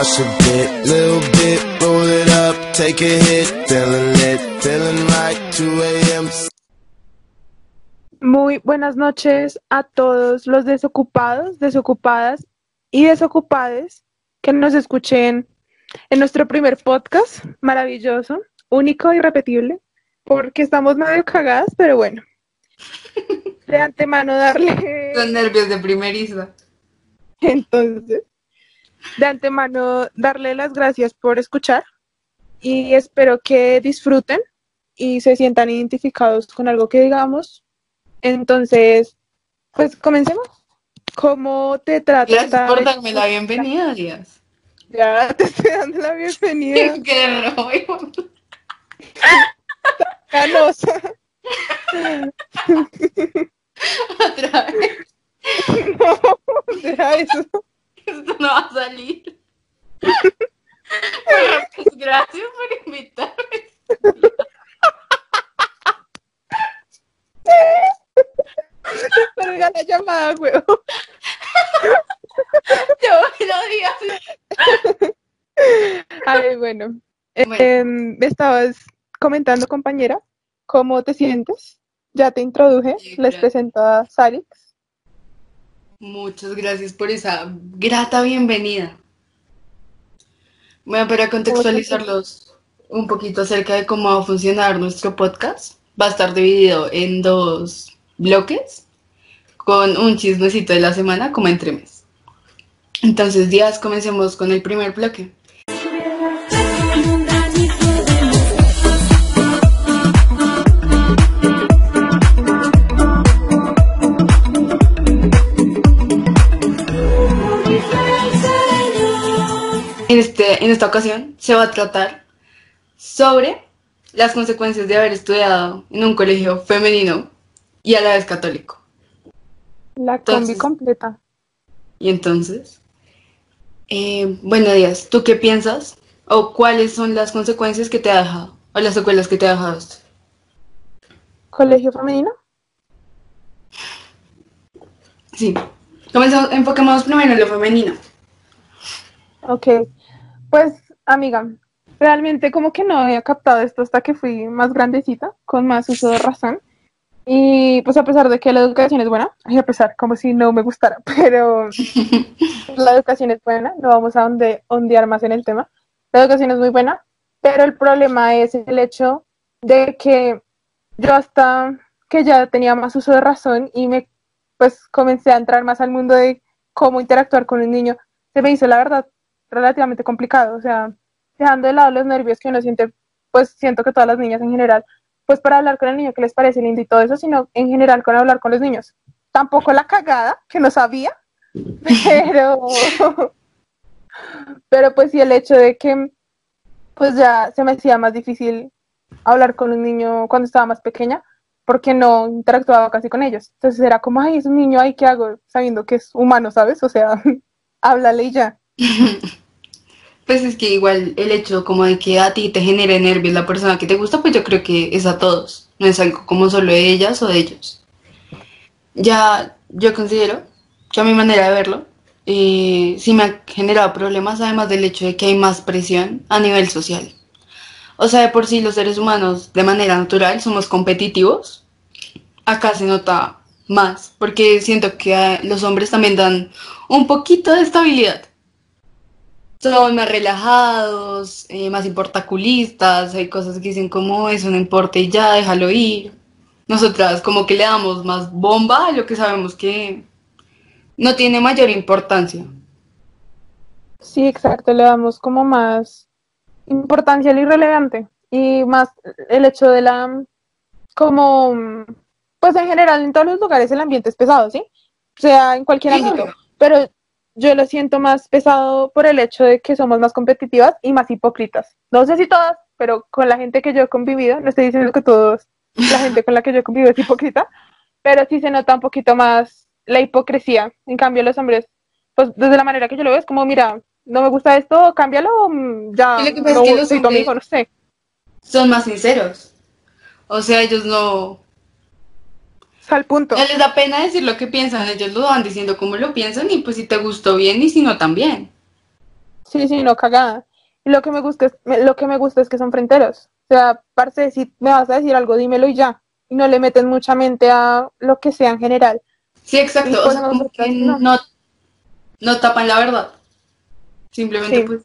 crush a bit, little bit, roll it up, take a hit, feeling lit, feeling right, 2 a.m. Muy buenas noches a todos los desocupados, desocupadas y desocupades que nos escuchen en nuestro primer podcast maravilloso, único y repetible, porque estamos medio cagadas, pero bueno. De antemano darle... Son nervios de primeriza. Entonces, de antemano darle las gracias por escuchar y espero que disfruten y se sientan identificados con algo que digamos. Entonces, pues comencemos. ¿Cómo te trata? Gracias por darme la bienvenida, Díaz. Ya te estoy dando la bienvenida. Qué rollo. Canosa. Otra vez. No, deja eso. Esto no va a salir. Bueno, pues gracias por invitarme. Carga la llamada, huevo. Yo lo digo. Ay, bueno. Bueno. Eh, estabas comentando, compañera, ¿cómo te sientes? Ya te introduje, Sí, les presento a Salix. Muchas gracias por esa grata bienvenida. Bueno, para contextualizarlos un poquito acerca de cómo va a funcionar nuestro podcast, va a estar dividido en dos bloques con un chismecito de la semana como entre mes. Entonces, días, comencemos con el primer bloque. En, este, en esta ocasión se va a tratar sobre las consecuencias de haber estudiado en un colegio femenino y a la vez católico. La combi Entonces- completa. Y entonces, eh, bueno, Díaz, ¿tú qué piensas? ¿O cuáles son las consecuencias que te ha dejado? ¿O las secuelas que te ha dejado esto? ¿Colegio femenino? Sí. Comenzamos, enfoquémonos primero en lo femenino. Ok. Pues, amiga, realmente como que no había captado esto hasta que fui más grandecita, con más uso de razón. Y pues a pesar de que la educación es buena, ay, a pesar, como si no me gustara, pero la educación es buena, no vamos a onde- ondear más en el tema. La educación es muy buena, pero el problema es el hecho de que yo hasta que ya tenía más uso de razón y me pues comencé a entrar más al mundo de cómo interactuar con un niño, se me hizo la verdad relativamente complicado, o sea, dejando de lado los nervios que uno siente, pues siento que todas las niñas en general, pues para hablar con el niño que les parece lindo y todo eso, sino en general con hablar con los niños. Tampoco la cagada, que no sabía, pero, pero pues sí el hecho de que pues ya se me hacía más difícil hablar con un niño cuando estaba más pequeña, porque no interactuaba casi con ellos. Entonces era como, ay, es un niño, ay, ¿qué hago? Sabiendo que es humano, ¿sabes? O sea, háblale y ya. Pues es que igual el hecho como de que a ti te genere nervios la persona que te gusta, pues yo creo que es a todos, no es algo como solo de ellas o de ellos. Ya yo considero que a mi manera de verlo, eh, sí me ha generado problemas, además del hecho de que hay más presión a nivel social. O sea, de por sí los seres humanos de manera natural somos competitivos. Acá se nota más, porque siento que los hombres también dan un poquito de estabilidad son más relajados, eh, más importaculistas, hay cosas que dicen como eso no importa y ya, déjalo ir. Nosotras como que le damos más bomba a lo que sabemos que no tiene mayor importancia. Sí, exacto, le damos como más importancia a lo irrelevante y más el hecho de la, como, pues en general en todos los lugares el ambiente es pesado, ¿sí? O sea, en cualquier ámbito, pero yo lo siento más pesado por el hecho de que somos más competitivas y más hipócritas. No sé si todas, pero con la gente que yo he convivido, no estoy diciendo que todos, la gente con la que yo he convivido es hipócrita, pero sí se nota un poquito más la hipocresía. En cambio, los hombres, pues desde la manera que yo lo veo, es como, mira, no me gusta esto, cámbialo, mm, ya, lo que no es que los soy tu hombres- amigo, no sé. Son más sinceros. O sea, ellos no, Al punto. no les da pena decir lo que piensan, ellos lo van diciendo como lo piensan y pues si te gustó bien y si no también. Sí, sí, no, cagada. Y lo que me gusta es, lo que me gusta es que son fronteros. O sea, parce, si me vas a decir algo, dímelo y ya. Y no le meten mucha mente a lo que sea en general. Sí, exacto. O sea, como nosotras que no. no, tapan la verdad. Simplemente, Sí. pues,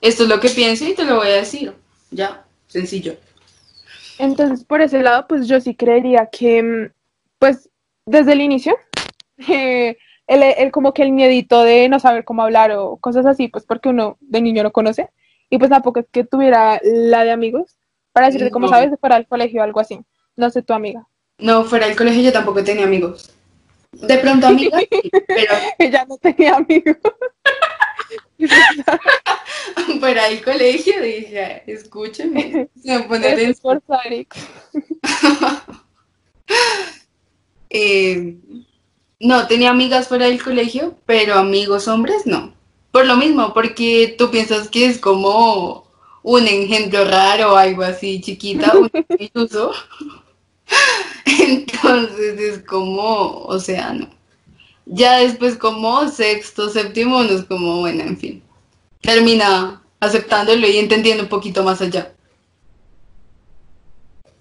esto es lo que pienso y te lo voy a decir. Ya, sencillo. Entonces, por ese lado, pues yo sí creería que, mm, pues, desde el inicio, eh, el, el- como que el miedito de no saber cómo hablar o cosas así, pues porque uno de niño no conoce, y pues tampoco es que tuviera la de amigos para decirte, como No. sabes, para el colegio o algo así. No sé, tu amiga. No, fuera del colegio yo tampoco tenía amigos. De pronto amigas, sí, pero Ella no tenía amigos. Fuera del colegio dije, escúcheme, se me pone es por. Eh, no, tenía amigas fuera del colegio, pero amigos hombres no. Por lo mismo, porque tú piensas que es como un engendro raro o algo así chiquita, un iluso. Entonces es como, o sea, no. Ya después como sexto, séptimo, no es como, bueno, en fin. Termina aceptándolo y entendiendo un poquito más allá.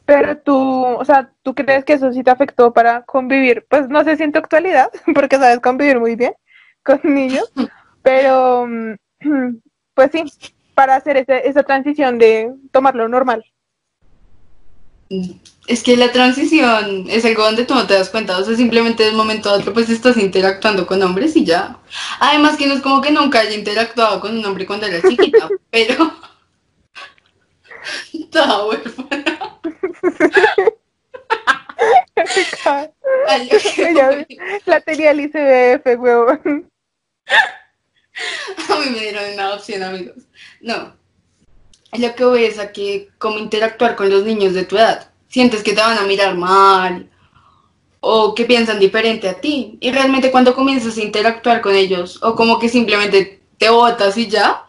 Pero tú, o sea, ¿tú crees que eso sí te afectó para convivir? Pues no sé si en tu actualidad, porque sabes convivir muy bien con niños, pero mm, pues sí, para hacer ese- esa transición de tomarlo normal. Es que la transición es algo donde tú no te das cuenta, o sea, simplemente de un momento a otro pues estás interactuando con hombres y ya. Además que no es como que nunca haya interactuado con un hombre cuando era chiquita, pero estaba huérfana. La tenía el ICBF, huevón. A mí me dieron una adopción, amigos. No. Lo que voy es a que, como interactuar con los niños de tu edad, sientes que te van a mirar mal o que piensan diferente a ti. Y realmente cuando comienzas a interactuar con ellos o como que simplemente te botas y ya,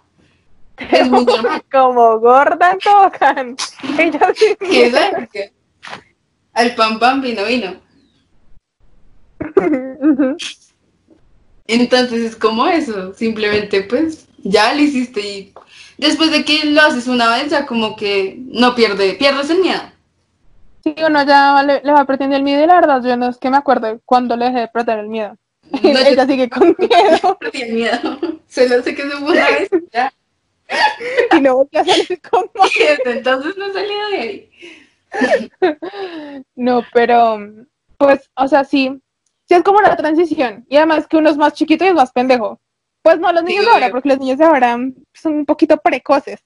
es muy normal. Como gorda tocan. Ella sí. Que al pan pan vino vino. Entonces es como eso, simplemente pues ya lo hiciste y después de que lo haces una vez ya como que no pierde, pierdes el miedo. Sí, uno ya le, le va perdiendo el miedo y la verdad, yo no es que me acuerdo cuando le dejé de perder el miedo. No, yo Ella sigue con miedo perdí el miedo. Solo sé que se fue una vez y ya. Y no volvió a salir con Y desde entonces no he salido de ahí. No, pero pues, o sea, sí, sí es como una transición. Y además que uno es más chiquito y es más pendejo. Pues no los Sí, niños de ahora, porque los niños de ahora son un poquito precoces.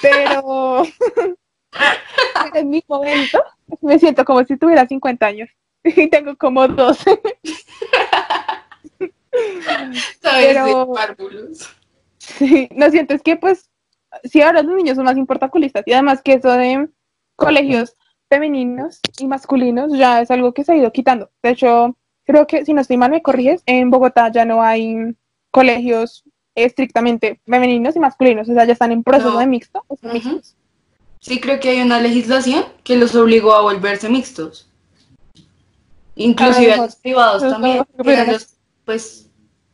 Pero en mi momento me siento como si tuviera 50 años. Y tengo como 12. Sabes Pero- de párvulos. Sí, no siento, es que pues, sí, ahora los niños son más importaculistas. Y además que eso de colegios femeninos y masculinos ya es algo que se ha ido quitando. De hecho, creo que, si no estoy mal, me corriges, en Bogotá ya no hay colegios estrictamente femeninos y masculinos, o sea, ya están en proceso No. de mixto. o mixtos. Sí creo que hay una legislación que los obligó a volverse mixtos. Inclusive A lo los privados Los también. los- pues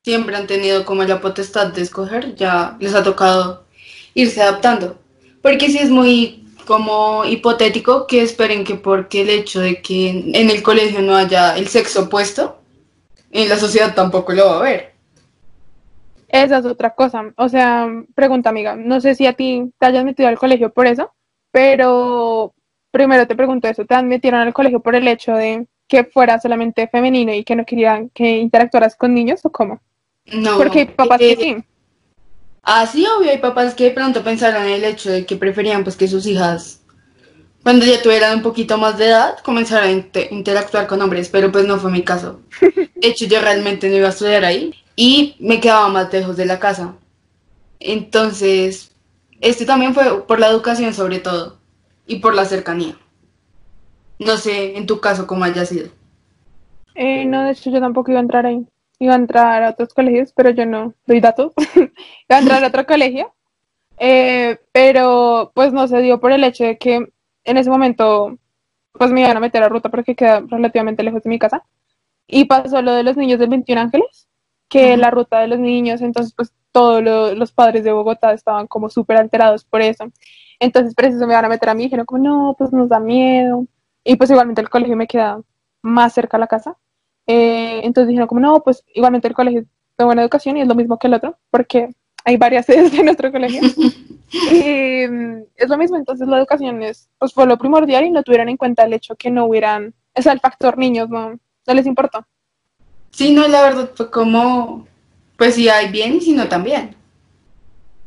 siempre han tenido como la potestad de escoger, ya les ha tocado irse adaptando. Porque sí es muy como hipotético que esperen que porque el hecho de que en el colegio no haya el sexo opuesto, en la sociedad tampoco lo va a haber. Esa es otra cosa. O sea, pregunta, amiga, no sé si a ti te hayas metido al colegio por eso, pero primero te pregunto eso, ¿te metido al colegio por el hecho de que fuera solamente femenino y que no querían que interactuaras con niños o cómo? No. Porque hay papás eh, que sí. Ah, sí, obvio, hay papás que de pronto pensaron en el hecho de que preferían pues que sus hijas, cuando ya tuvieran un poquito más de edad, comenzaran a inte- interactuar con hombres, pero pues no fue mi caso. De hecho, yo realmente no iba a estudiar ahí y me quedaba más lejos de la casa. Entonces, este también fue por la educación sobre todo y por la cercanía. No sé, en tu caso, cómo haya sido. Eh, no, de hecho yo tampoco iba a entrar ahí. Iba a entrar a otros colegios, pero yo no doy datos. iba a entrar a otro colegio, eh, pero pues no se dio por el hecho de que en ese momento pues me iban a meter a ruta porque queda relativamente lejos de mi casa. Y pasó lo de los niños del 21 Ángeles, que Ujú. la ruta de los niños, entonces pues todos lo- los padres de Bogotá estaban como súper alterados por eso. Entonces, preciso me van a meter a mí, dijeron como, no, pues nos da miedo. Y pues igualmente el colegio me queda más cerca a la casa. Eh, entonces dijeron como, no, pues igualmente el colegio es de buena educación y es lo mismo que el otro, porque hay varias sedes de nuestro colegio. y mm, es lo mismo, entonces la educación es, pues fue lo primordial y no tuvieron en cuenta el hecho que no hubieran, o sea, el factor niños, no, no les importó. Sí, no, la verdad fue como, pues si hay bien y si no también.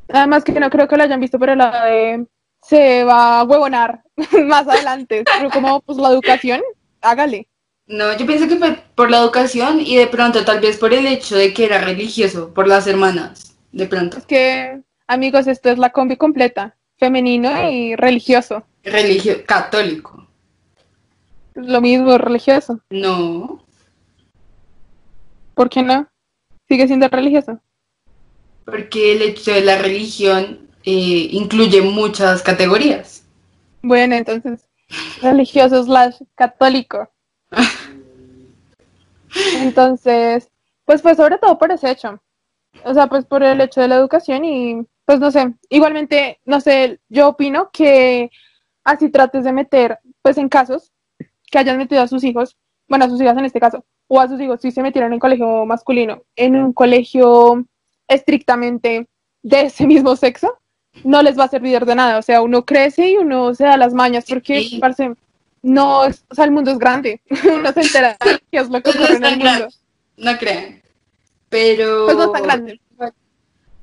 Además que no creo que lo hayan visto el lado de se va a huevonar más adelante, pero como pues la educación, hágale. No, yo pienso que fue por la educación y de pronto tal vez por el hecho de que era religioso, por las hermanas, de pronto. Es que, amigos, esto es la combi completa, femenino y religioso. Religio católico. Lo mismo, religioso. No, ¿Por qué no? Sigue siendo religioso. porque el hecho de la religión eh, incluye muchas categorías. Bueno, entonces, religioso slash católico. Entonces, pues fue sobre todo por ese hecho. O sea, pues por el hecho de la educación y pues no sé, igualmente, no sé, yo opino que así trates de meter, pues en casos que hayan metido a sus hijos, bueno, a sus hijas en este caso, o a sus hijos si se metieron en colegio masculino, en un colegio estrictamente de ese mismo sexo, no les va a servir de nada. O sea, uno crece y uno se da las mañas porque, Sí. parce, no, es, o sea, el mundo es grande. uno se entera qué es lo que no ocurre es en el mundo. no crean. Pero Pues no es tan grande.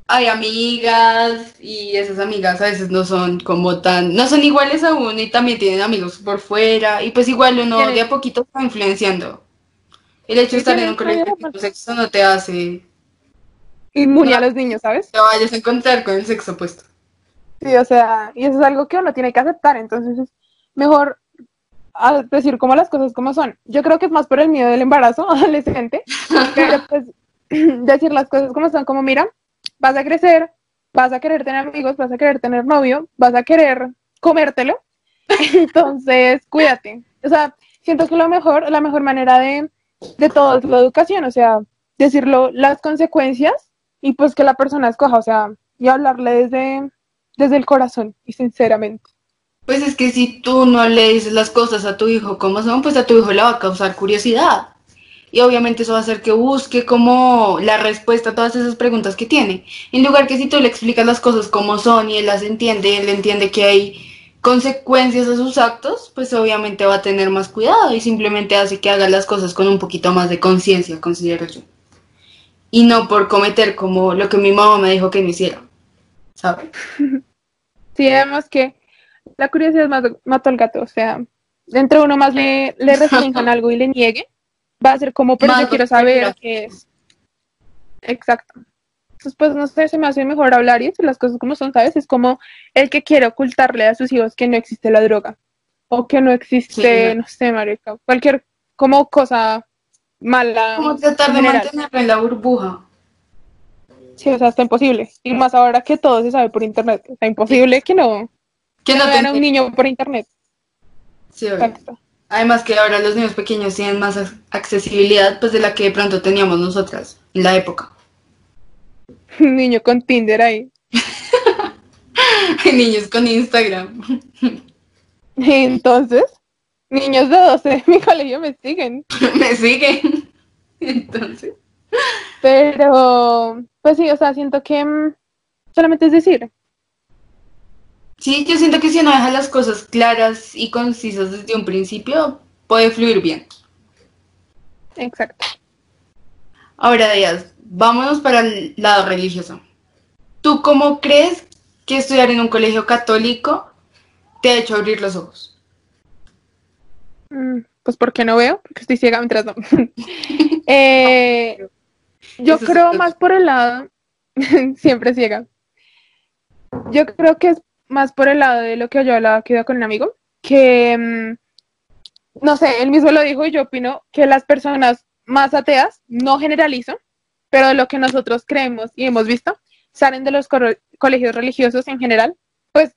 hay amigas y esas amigas a veces no son como tan, no son iguales a uno y también tienen amigos por fuera y pues igual uno de a poquito está influenciando. El hecho de estar en un colegio de sexo no te hace Inmune a No. los niños, ¿sabes? te vayas a encontrar con el sexo opuesto. Sí, o sea, y eso es algo que uno tiene que aceptar, entonces es mejor ah, decir como las cosas como son. Yo creo que es más por el miedo del embarazo adolescente, pero pues decir las cosas como son, como mira, vas a crecer, vas a querer tener amigos, vas a querer tener novio, vas a querer comértelo, entonces cuídate. O sea, siento que lo mejor, la mejor manera de, de todo es la educación, o sea, decirlo, las consecuencias y pues que la persona escoja, o sea, y hablarle desde, desde el corazón y sinceramente. Pues es que si tú no le dices las cosas a tu hijo como son, pues a tu hijo le va a causar curiosidad. Y obviamente eso va a hacer que busque como la respuesta a todas esas preguntas que tiene. En lugar que si tú le explicas las cosas como son y él las entiende, él entiende que hay consecuencias a sus actos, pues obviamente va a tener más cuidado y simplemente hace que haga las cosas con un poquito más de conciencia, considero yo. Y no por cometer como lo que mi mamá me dijo que no hiciera. ¿Sabes? Sí, además que la curiosidad mató, al gato, o sea, dentro uno más le, le restrinjan algo y le niegue, va a ser como, pero yo quiero saber qué es. Exacto. Entonces, pues no sé, se me hace mejor hablar y decir las cosas como son, ¿sabes? Es como el que quiere ocultarle a sus hijos que no existe la droga o que no existe, Sí. no sé, marica, cualquier como cosa mala. Como en tratar de mantenerlo en la burbuja. Sí, o sea, está imposible. Y más ahora que todo se sabe por internet. Está imposible que no, Que no un niño por internet. Sí. Exacto. Además que ahora los niños pequeños tienen más ac- accesibilidad pues de la que de pronto teníamos nosotras en la época. Un niño con Tinder ahí. Hay niños con Instagram. Entonces, niños de 12 de mi colegio me siguen. Me siguen. Entonces, Pero, pues sí, o sea, siento que mm, solamente es decir. Sí, yo siento que si uno deja las cosas claras y concisas desde un principio, puede fluir bien. Exacto. Ahora, Díaz, vámonos para el lado religioso. ¿Tú cómo crees que estudiar en un colegio católico te ha hecho abrir los ojos? Mm, Pues porque no veo, porque estoy ciega mientras no. Eh, yo creo más por el lado, siempre ciega. Yo creo que es más por el lado de lo que yo hablaba que iba con un amigo, que mm, no sé, él mismo lo dijo y yo opino que las personas más ateas, no generalizo, pero lo que nosotros creemos y hemos visto, salen de los colegios religiosos en general, pues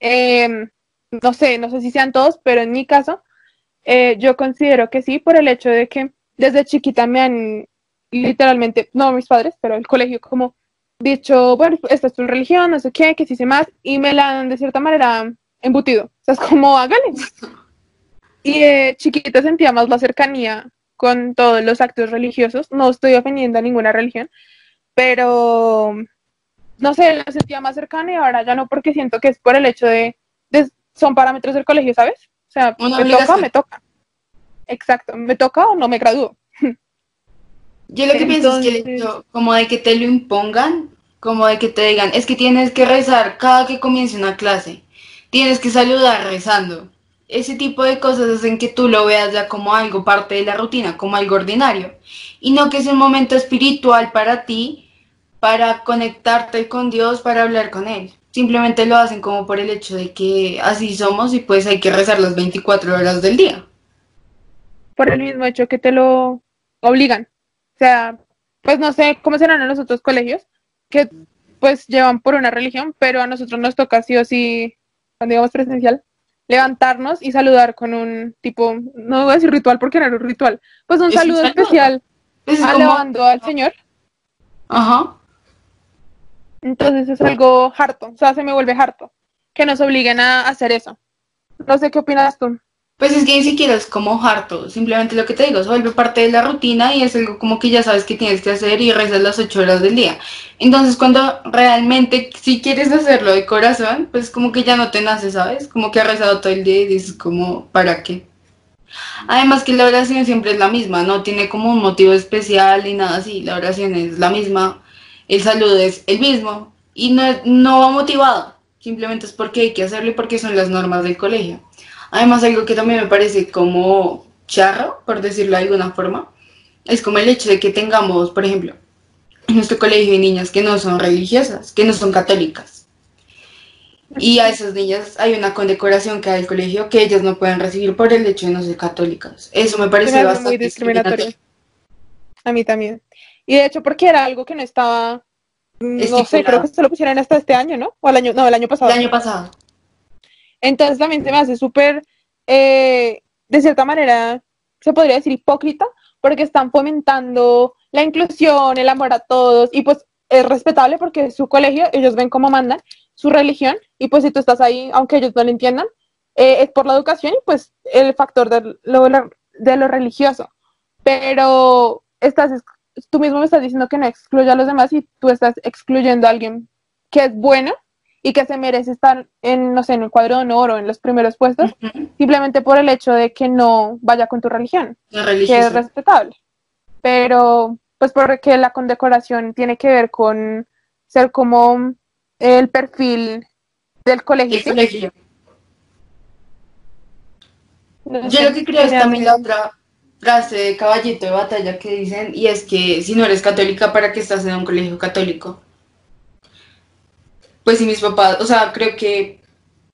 em, no sé, no sé si sean todos, pero en mi caso, eh, yo considero que sí, por el hecho de que desde chiquita me han literalmente, no mis padres, pero el colegio como dicho, bueno, esta es tu religión, no sé qué, que sí sé más, y me la han de cierta manera embutido. O sea, es como, hágale. Y eh, chiquita sentía más la cercanía con todos los actos religiosos. No estoy ofendiendo a ninguna religión, pero no sé, la sentía más cercana y ahora ya no, porque siento que es por el hecho de, de son parámetros del colegio, ¿sabes? O sea, Una me toca, me toca. Exacto, me toca o no me gradúo. Yo lo que pienso es que el hecho como de que te lo impongan, como de que te digan, es que tienes que rezar cada que comience una clase, tienes que saludar rezando. Ese tipo de cosas hacen que tú lo veas ya como algo parte de la rutina, como algo ordinario. Y no que es un momento espiritual para ti, para conectarte con Dios, para hablar con Él. Simplemente lo hacen como por el hecho de que así somos y pues hay que rezar las 24 horas del día. por el mismo hecho que te lo obligan. O sea, pues no sé cómo serán en los otros colegios, que pues llevan por una religión, pero a nosotros nos toca sí o sí, cuando digamos presencial, levantarnos y saludar con un tipo, no voy a decir ritual porque no era un ritual, pues un Es saludo saludo. especial Es como... alabando al Señor. Ajá. Entonces es algo harto, o sea, se me vuelve harto, que nos obliguen a hacer eso. No sé qué opinas tú. Pues es que ni siquiera es como harto, simplemente lo que te digo, se vuelve parte de la rutina y es algo como que ya sabes que tienes que hacer y rezas las ocho horas del día. Entonces cuando realmente si quieres hacerlo de corazón, pues como que ya no te nace, ¿sabes? Como que has rezado todo el día y dices como, ¿para qué? Además que la oración siempre es la misma, no tiene como un motivo especial ni nada así, la oración es la misma, el saludo es el mismo y no, no va motivado, simplemente es porque hay que hacerlo y porque son las normas del colegio. Además, algo que también me parece como charro, por decirlo de alguna forma, es como el hecho de que tengamos, por ejemplo, en nuestro colegio hay niñas que no son religiosas, que no son católicas. Y a esas niñas hay una condecoración que da el colegio que ellas no pueden recibir por el hecho de no ser católicas. Eso me parece me bastante muy discriminatorio. discriminatorio. A mí también. Y de hecho porque era algo que no estaba, mm, no sé, creo que se lo pusieron hasta este año, ¿no? O el año, no, el año pasado. El año pasado. Entonces también se me hace súper, eh, de cierta manera, se podría decir hipócrita, porque están fomentando la inclusión, el amor a todos, y pues es respetable porque su colegio, ellos ven cómo mandan su religión, y pues si tú estás ahí, aunque ellos no lo entiendan, eh, es por la educación y pues el factor de lo, de lo religioso. Pero estás, tú mismo me estás diciendo que no excluya a los demás y tú estás excluyendo a alguien que es bueno y que se merece estar en, no sé, en el cuadro de honor o en los primeros puestos, simplemente por el hecho de que no vaya con tu religión, La que es respetable. Pero, pues porque la condecoración tiene que ver con ser como el perfil del colegio. El colegio. No Yo sé, lo que creo es también la otra frase de caballito de batalla que dicen, y es que si no eres católica, ¿para qué estás en un colegio católico? Pues si mis papás, o sea, creo que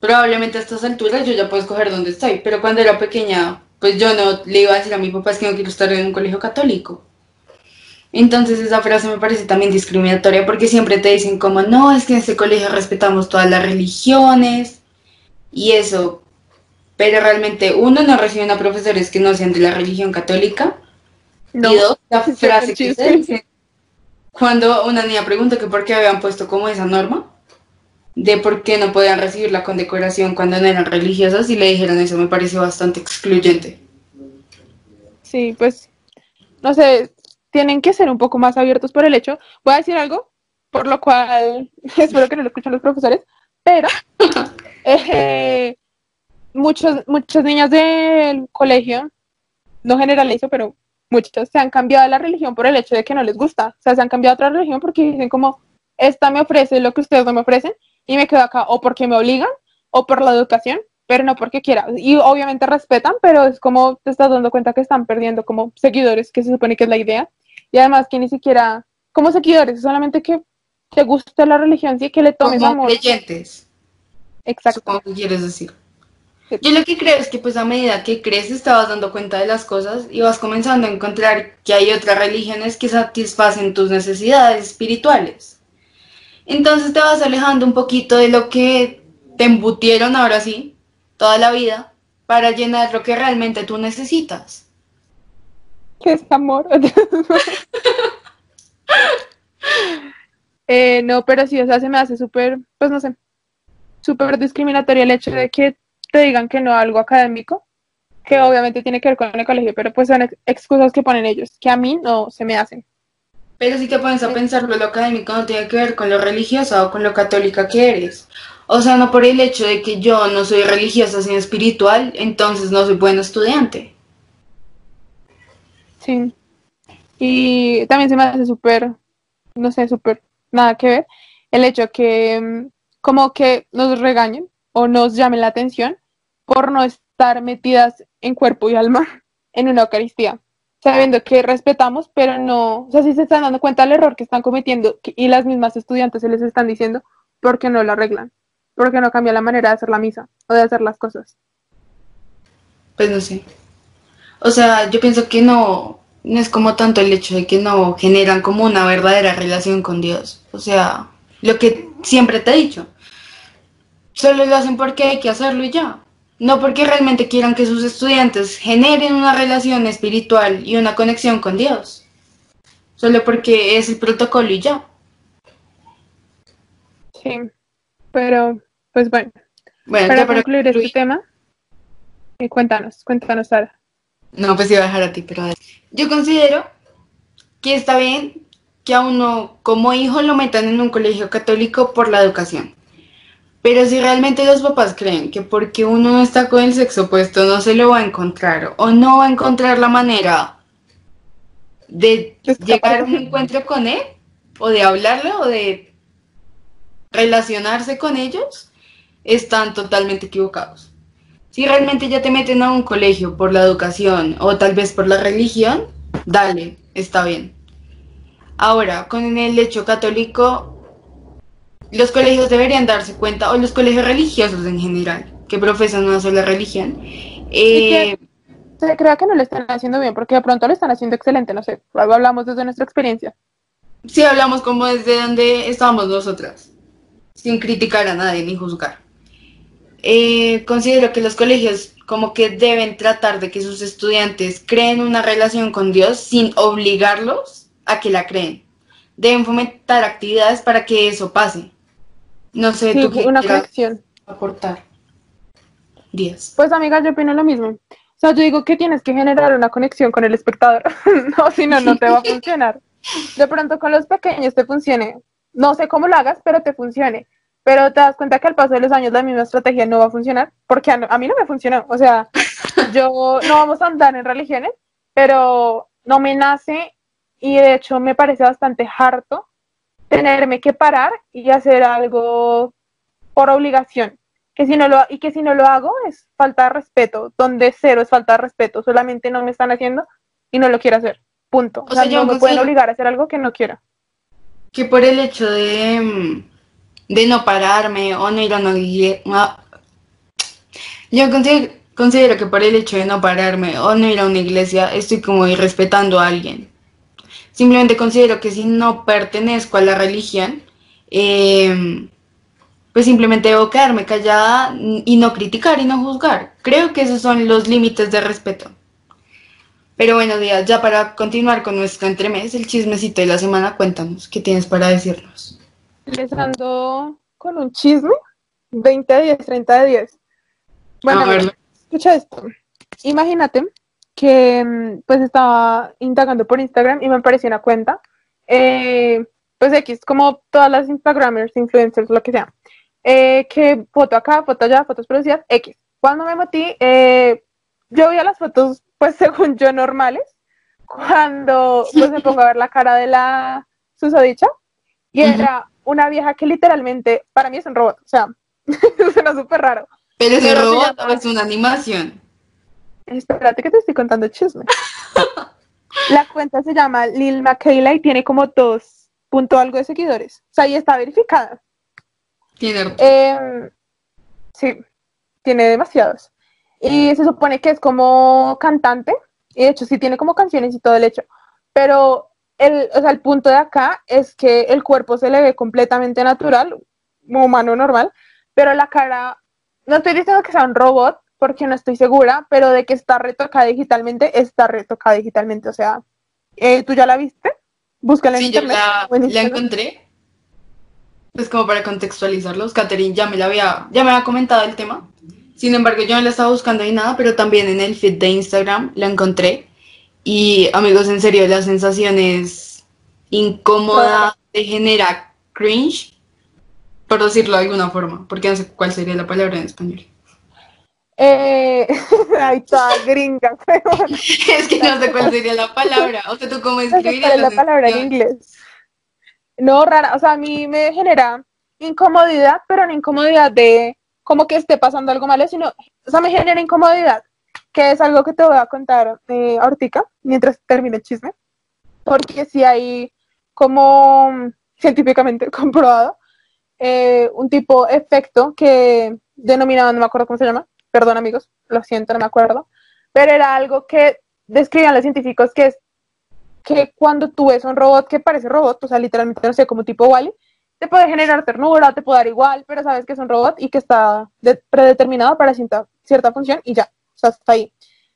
probablemente a estas alturas yo ya puedo escoger dónde estoy, pero cuando era pequeña, pues yo no le iba a decir a mi papá es que no quiero estar en un colegio católico. Entonces esa frase me parece también discriminatoria porque siempre te dicen como, no, es que en este colegio respetamos todas las religiones y eso, pero realmente uno no reciben a profesores que no sean de la religión católica. No, y dos, la sí, sí, frase que se dice cuando una niña pregunta que por qué habían puesto como esa norma de por qué no podían recibir la condecoración cuando no eran religiosas y le dijeron eso me pareció bastante excluyente. Sí, pues, no sé, tienen que ser un poco más abiertos por el hecho. Voy a decir algo, por lo cual espero que no lo escuchen los profesores, pero eh, muchos, muchas niñas del colegio, no generalizo, pero muchas se han cambiado la religión por el hecho de que no les gusta. O sea, se han cambiado a otra religión porque dicen como, esta me ofrece lo que ustedes no me ofrecen y me quedo acá o porque me obligan o por la educación, pero no porque quiera. Y obviamente respetan, pero es como te estás dando cuenta que están perdiendo como seguidores, que se supone que es la idea. Y además que ni siquiera como seguidores, solamente que te guste la religión, sí, que le tomes Como amor. creyentes, Exacto. supongo que quieres decir. Sí. Yo lo que creo es que pues a medida que creces te vas dando cuenta de las cosas y vas comenzando a encontrar que hay otras religiones que satisfacen tus necesidades espirituales. Entonces te vas alejando un poquito de lo que te embutieron ahora sí, toda la vida, para llenar lo que realmente tú necesitas. Que es amor. Eh, no, pero sí, o sea, se me hace súper, pues no sé, súper discriminatorio el hecho de que te digan que no algo académico, que obviamente tiene que ver con el colegio, pero pues son ex- excusas que ponen ellos, que a mí no se me hacen. Pero si te pones a pensarlo, lo académico no tiene que ver con lo religiosa o con lo católica que eres. O sea, no por el hecho de que yo no soy religiosa sino espiritual, entonces no soy buen estudiante. Sí. Y también se me hace súper, no sé, súper nada que ver el hecho que mm, como que nos regañen o nos llamen la atención por no estar metidas en cuerpo y alma en una Eucaristía, sabiendo que respetamos, pero no, o sea, sí se están dando cuenta del error que están cometiendo y las mismas estudiantes se les están diciendo porque no lo arreglan, porque no cambia la manera de hacer la misa o de hacer las cosas. Pues no sé. O sea, yo pienso que no es como tanto el hecho de que no generan como una verdadera relación con Dios. O sea, lo que siempre te he dicho. Solo lo hacen porque hay que hacerlo y ya. No porque realmente quieran que sus estudiantes generen una relación espiritual y una conexión con Dios. Solo porque es el protocolo y ya. Sí, pero pues bueno. Bueno, Para concluir este tema, eh, cuéntanos, cuéntanos, Sara. No, pues iba a dejar a ti, pero a ver. Yo considero que está bien que a uno como hijo lo metan en un colegio católico por la educación. Pero si realmente los papás creen que porque uno no está con el sexo opuesto no se lo va a encontrar o no va a encontrar la manera de llegar a un encuentro con él o de hablarle o de relacionarse con ellos, están totalmente equivocados. Si realmente ya te meten a un colegio por la educación o tal vez por la religión, dale, está bien. Ahora, con el hecho católico, los colegios deberían darse cuenta, o los colegios religiosos en general, que profesan una sola religión, eh, Se crea que no lo están haciendo bien, porque de pronto lo están haciendo excelente, no sé, algo hablamos desde nuestra experiencia. si hablamos como desde donde estábamos nosotras, sin criticar a nadie ni juzgar. Eh, considero que los colegios como que deben tratar de que sus estudiantes creen una relación con Dios sin obligarlos a que la creen. Deben fomentar actividades para que eso pase. No sé, Sí, tú una conexión. aportar. Díaz. Pues amiga, yo opino lo mismo. O sea, yo digo que tienes que generar una conexión con el espectador. no, si no, no te va a funcionar. De pronto con los pequeños te funcione. No sé cómo lo hagas, pero te funcione. Pero te das cuenta que al paso de los años la misma estrategia no va a funcionar, porque a, a mí no me funcionó. O sea, yo no vamos a andar en religiones, pero no me nace y de hecho me parece bastante harto tenerme que parar y hacer algo por obligación que si no lo y que si no lo hago es falta de respeto, donde cero es falta de respeto, solamente no me están haciendo y no lo quiero hacer. Punto. O, O sea, yo no me considero- pueden obligar a hacer algo que no quiero. que por el hecho de, de no pararme o no ir a una iglesia, yo considero, considero que por el hecho de no pararme o no ir a una iglesia estoy como irrespetando a alguien. Simplemente considero que si no pertenezco a la religión, eh, pues simplemente debo quedarme callada y no criticar y no juzgar. Creo que esos son los límites de respeto. Pero bueno, Díaz, ya para continuar con nuestro entremés, el chismecito de la semana, cuéntanos, ¿qué tienes para decirnos? Les ando con un chisme, 20 de 10, 30 de 10. Bueno, A verlo. escucha esto. Imagínate que mm, pues estaba indagando por Instagram y me apareció una cuenta, eh, pues X, como todas las Instagramers, influencers, lo que sea, eh, que foto acá, foto allá, fotos producidas, X. Cuando me metí, eh, yo veía las fotos, pues según yo, normales. Cuando pues me pongo a ver la cara de la susodicha, y Ujú. era una vieja que literalmente, para mí es un robot, o sea, suena súper raro. ¿Pero es un robot o es una animación? Espérate que te estoy contando chisme. La cuenta se llama Lil Michaela y tiene como dos punto algo de seguidores. O sea, y está verificada. Tiene Eh, sí, tiene demasiados. Y se supone que es como cantante. Y de hecho, sí tiene como canciones y todo el hecho. Pero el, o sea, el punto de acá es que el cuerpo se le ve completamente natural, humano normal, pero la cara, no estoy diciendo que sea un robot, porque no estoy segura, pero de que está retocada digitalmente, está retocada digitalmente. O sea, eh, ¿tú ya la viste? Búscala en Sí, yo internet. la, o en la Instagram. encontré. pues como para contextualizarlos, Catherine ya me la había, ya me había comentado el tema. Sin embargo, yo no la estaba buscando ni nada, pero también en el feed de Instagram la encontré. Y amigos, en serio, la sensación es incómoda, te genera cringe, por decirlo de alguna forma, porque no sé cuál sería la palabra en español. Eh, ahí está, gringa. es que no sé cuál sería la palabra. O sea, tú cómo escribirías ¿Cuál es la palabra en inglés? No, rara. O sea, a mí me genera incomodidad, pero no incomodidad de como que esté pasando algo malo, sino, o sea, me genera incomodidad, que es algo que te voy a contar eh, ahorita, mientras termine el chisme, porque si hay como científicamente comprobado eh, un tipo efecto que denominaban, no me acuerdo cómo se llama, perdón amigos, lo siento, no me acuerdo, pero era algo que describían los científicos que es que cuando tú ves un robot que parece robot, o sea, literalmente, no sé, como tipo Wally, te puede generar ternura, te puede dar igual, pero sabes que es un robot y que está predeterminado para cierta, función y ya, o sea, está ahí.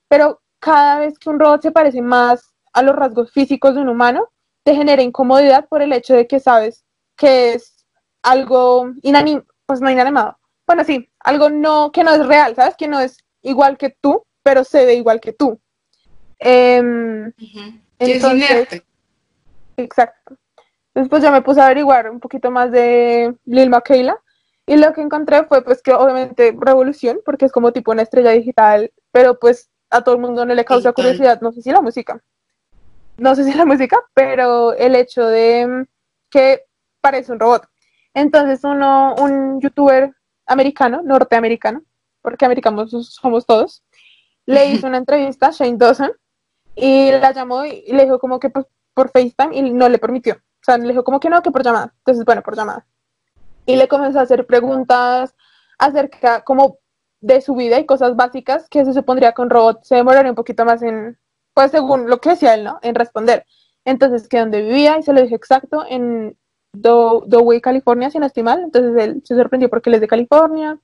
Pero cada vez que un robot se parece más a los rasgos físicos de un humano, te genera incomodidad por el hecho de que sabes que es algo inanimado, pues inanimado, bueno, sí, algo no, que no es real, ¿sabes? Que no es igual que tú, pero se ve igual que tú. Eh, entonces, exacto. Después ya me puse a averiguar un poquito más de Lil Miquela y lo que encontré fue pues que obviamente revolución, porque es como tipo una estrella digital, pero pues a todo el mundo no le causa curiosidad, no sé si la música, no sé si la música, pero el hecho de que parece un robot. Entonces uno, un youtuber americano, norteamericano, porque americanos somos todos, le hizo una entrevista a Shane Dawson y la llamó y le dijo como que por, por FaceTime y no le permitió. O sea, le dijo como que no, que por llamada. Entonces, bueno, por llamada. Y le comenzó a hacer preguntas acerca como de su vida y cosas básicas que se supondría que un robot se demoraría un poquito más en, pues según lo que decía él, ¿no? En responder. Entonces, que dónde vivía y se lo dije exacto en Do, California, sin estimar. Entonces él se sorprendió porque él es de California.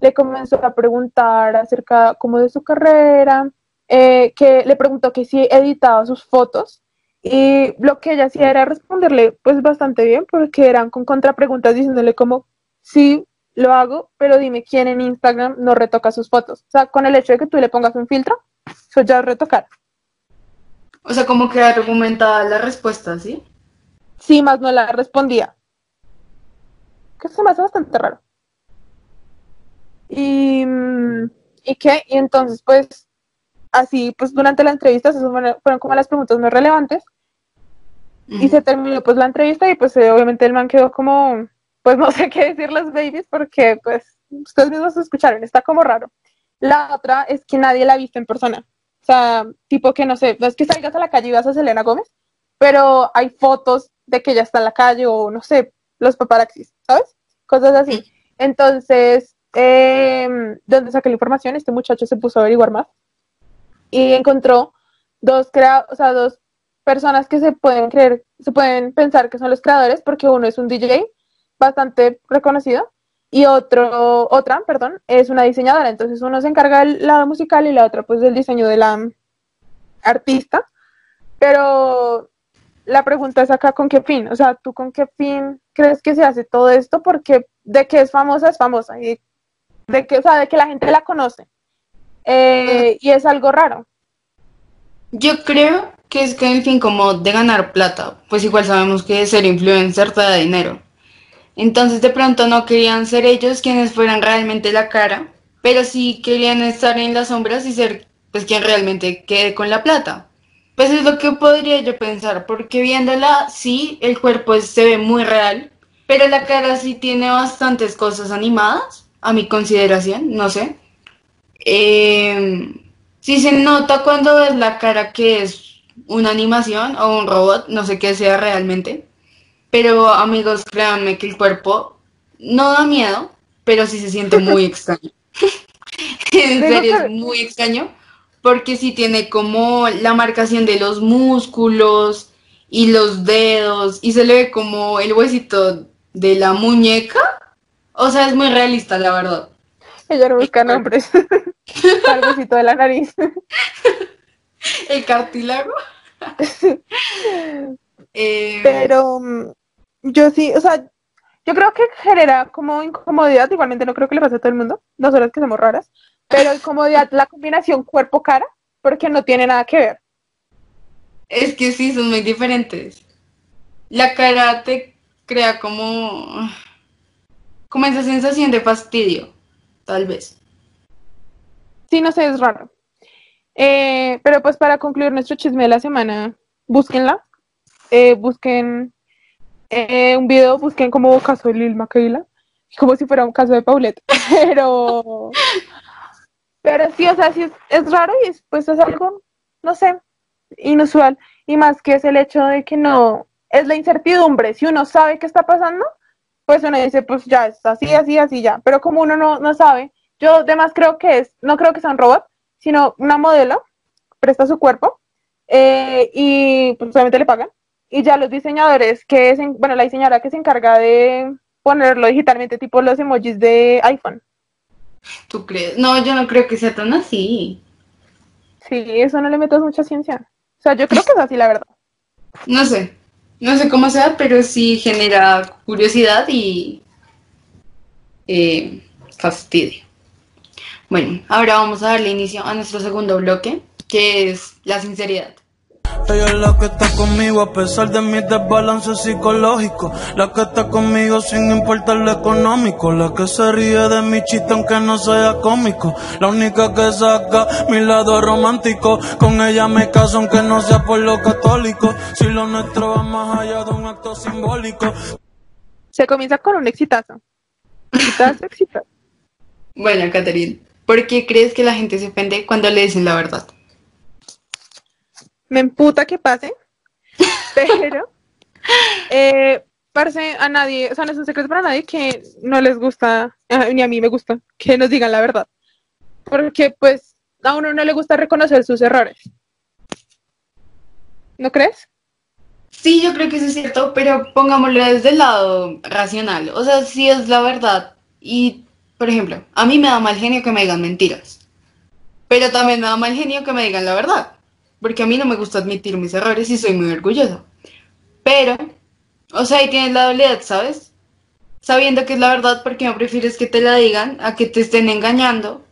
Le comenzó a preguntar acerca como de su carrera, eh, que le preguntó que si editaba sus fotos. Y lo que ella hacía era responderle pues bastante bien, porque eran con contrapreguntas diciéndole como, sí, lo hago, pero dime quién en Instagram no retoca sus fotos. O sea, con el hecho de que tú le pongas un filtro, eso ya es retocar. O sea, como que argumentaba la respuesta, ¿sí? Sí, más no la respondía. Que se me hace bastante raro. Y, mm, ¿y qué? Y entonces, pues, así, pues durante la entrevista, esas fueron como las preguntas más relevantes. Y se terminó pues la entrevista y pues eh, obviamente el man quedó como, pues no sé qué decir las babies porque pues ustedes mismos escucharon, está como raro. La otra es que nadie la ha visto en persona. O sea, tipo que no sé, no es que salgas a la calle y vas a Selena Gómez, pero hay fotos de que ella está en la calle o no sé, los paparaxis, ¿sabes? Cosas así. Entonces, eh, ¿dónde saqué la información? Este muchacho se puso a averiguar más y encontró dos, crea o sea, dos personas que se pueden creer, se pueden pensar que son los creadores, porque uno es un DJ bastante reconocido y otro, otra, perdón, es una diseñadora. Entonces uno se encarga del lado musical y la otra pues del diseño de la artista. Pero la pregunta es acá, ¿con qué fin? O sea, ¿tú con qué fin crees que se hace todo esto? Porque de que es famosa, es famosa. Y de que, o sea, de que la gente la conoce. Eh, y es algo raro. Yo creo que es que el fin como de ganar plata, pues igual sabemos que ser influencer te da dinero. Entonces de pronto no querían ser ellos quienes fueran realmente la cara, pero sí querían estar en las sombras y ser pues quien realmente quede con la plata. Pues es lo que podría yo pensar, porque viéndola, sí, el cuerpo se ve muy real, pero la cara sí tiene bastantes cosas animadas, a mi consideración, no sé. Eh, sí se nota cuando ves la cara que es una animación o un robot, no sé qué sea realmente. Pero amigos, créanme que el cuerpo no da miedo, pero sí se siente muy extraño. en serio, es muy extraño porque sí tiene como la marcación de los músculos y los dedos y se le ve como el huesito de la muñeca. O sea, es muy realista, la verdad. Ella no busca nombres. el huesito de la nariz. el cartílago. Eh, Pero mm, yo sí, o sea, yo creo que genera como incomodidad, igualmente no creo que le pase a todo el mundo, nosotros que somos raras, pero incomodidad la combinación cuerpo-cara, porque no tiene nada que ver. Es que sí, son muy diferentes. La cara te crea como, como esa sensación de fastidio, tal vez. Sí, no sé, es raro. Eh, pero pues para concluir nuestro chisme de la semana, búsquenla. Eh, busquen eh, un video, busquen como caso de Lil Maquila, como si fuera un caso de Paulette. Pero, pero sí, o sea, sí es, raro y es, pues es algo, no sé, inusual. Y más que es el hecho de que no, es la incertidumbre. Si uno sabe qué está pasando, pues uno dice, pues ya es así, así, así, ya. Pero como uno no, no sabe, yo además creo que es, no creo que sea un robot, sino una modelo, presta su cuerpo eh, y pues obviamente le pagan. Y ya los diseñadores, que es, bueno, la diseñadora que se encarga de ponerlo digitalmente, tipo los emojis de iPhone. ¿Tú crees? No, yo no creo que sea tan así. Sí, eso no le metas mucha ciencia. O sea, yo creo que es así, la verdad. No sé, no sé cómo sea, pero sí genera curiosidad y eh, fastidio. Bueno, ahora vamos a darle inicio a nuestro segundo bloque, que es la sinceridad. Ella es la que está conmigo a pesar de mi desbalance psicológico. La que está conmigo sin importar lo económico. La que se ríe de mi chiste aunque no sea cómico. La única que saca mi lado romántico. Con ella me caso aunque no sea por lo católico. Si lo nuestro va más allá de un acto simbólico. Se comienza con un exitazo. Exitazo, exitazo. Bueno, Catherine, ¿por qué crees que la gente se ofende cuando le dicen la verdad? Me emputa que pase, pero eh, parece a nadie, o sea, no es un secreto para nadie que no les gusta, eh, ni a mí me gusta, que nos digan la verdad. Porque pues a uno no le gusta reconocer sus errores. ¿No crees? Sí, yo creo que eso es cierto, pero pongámoslo desde el lado racional. O sea, si es la verdad. Y, por ejemplo, a mí me da mal genio que me digan mentiras. Pero también me da mal genio que me digan la verdad porque a mí no me gusta admitir mis errores y soy muy orgullosa. Pero, o sea, ahí tienes la doble, ¿sabes? Sabiendo que es la verdad, porque no prefieres que te la digan a que te estén engañando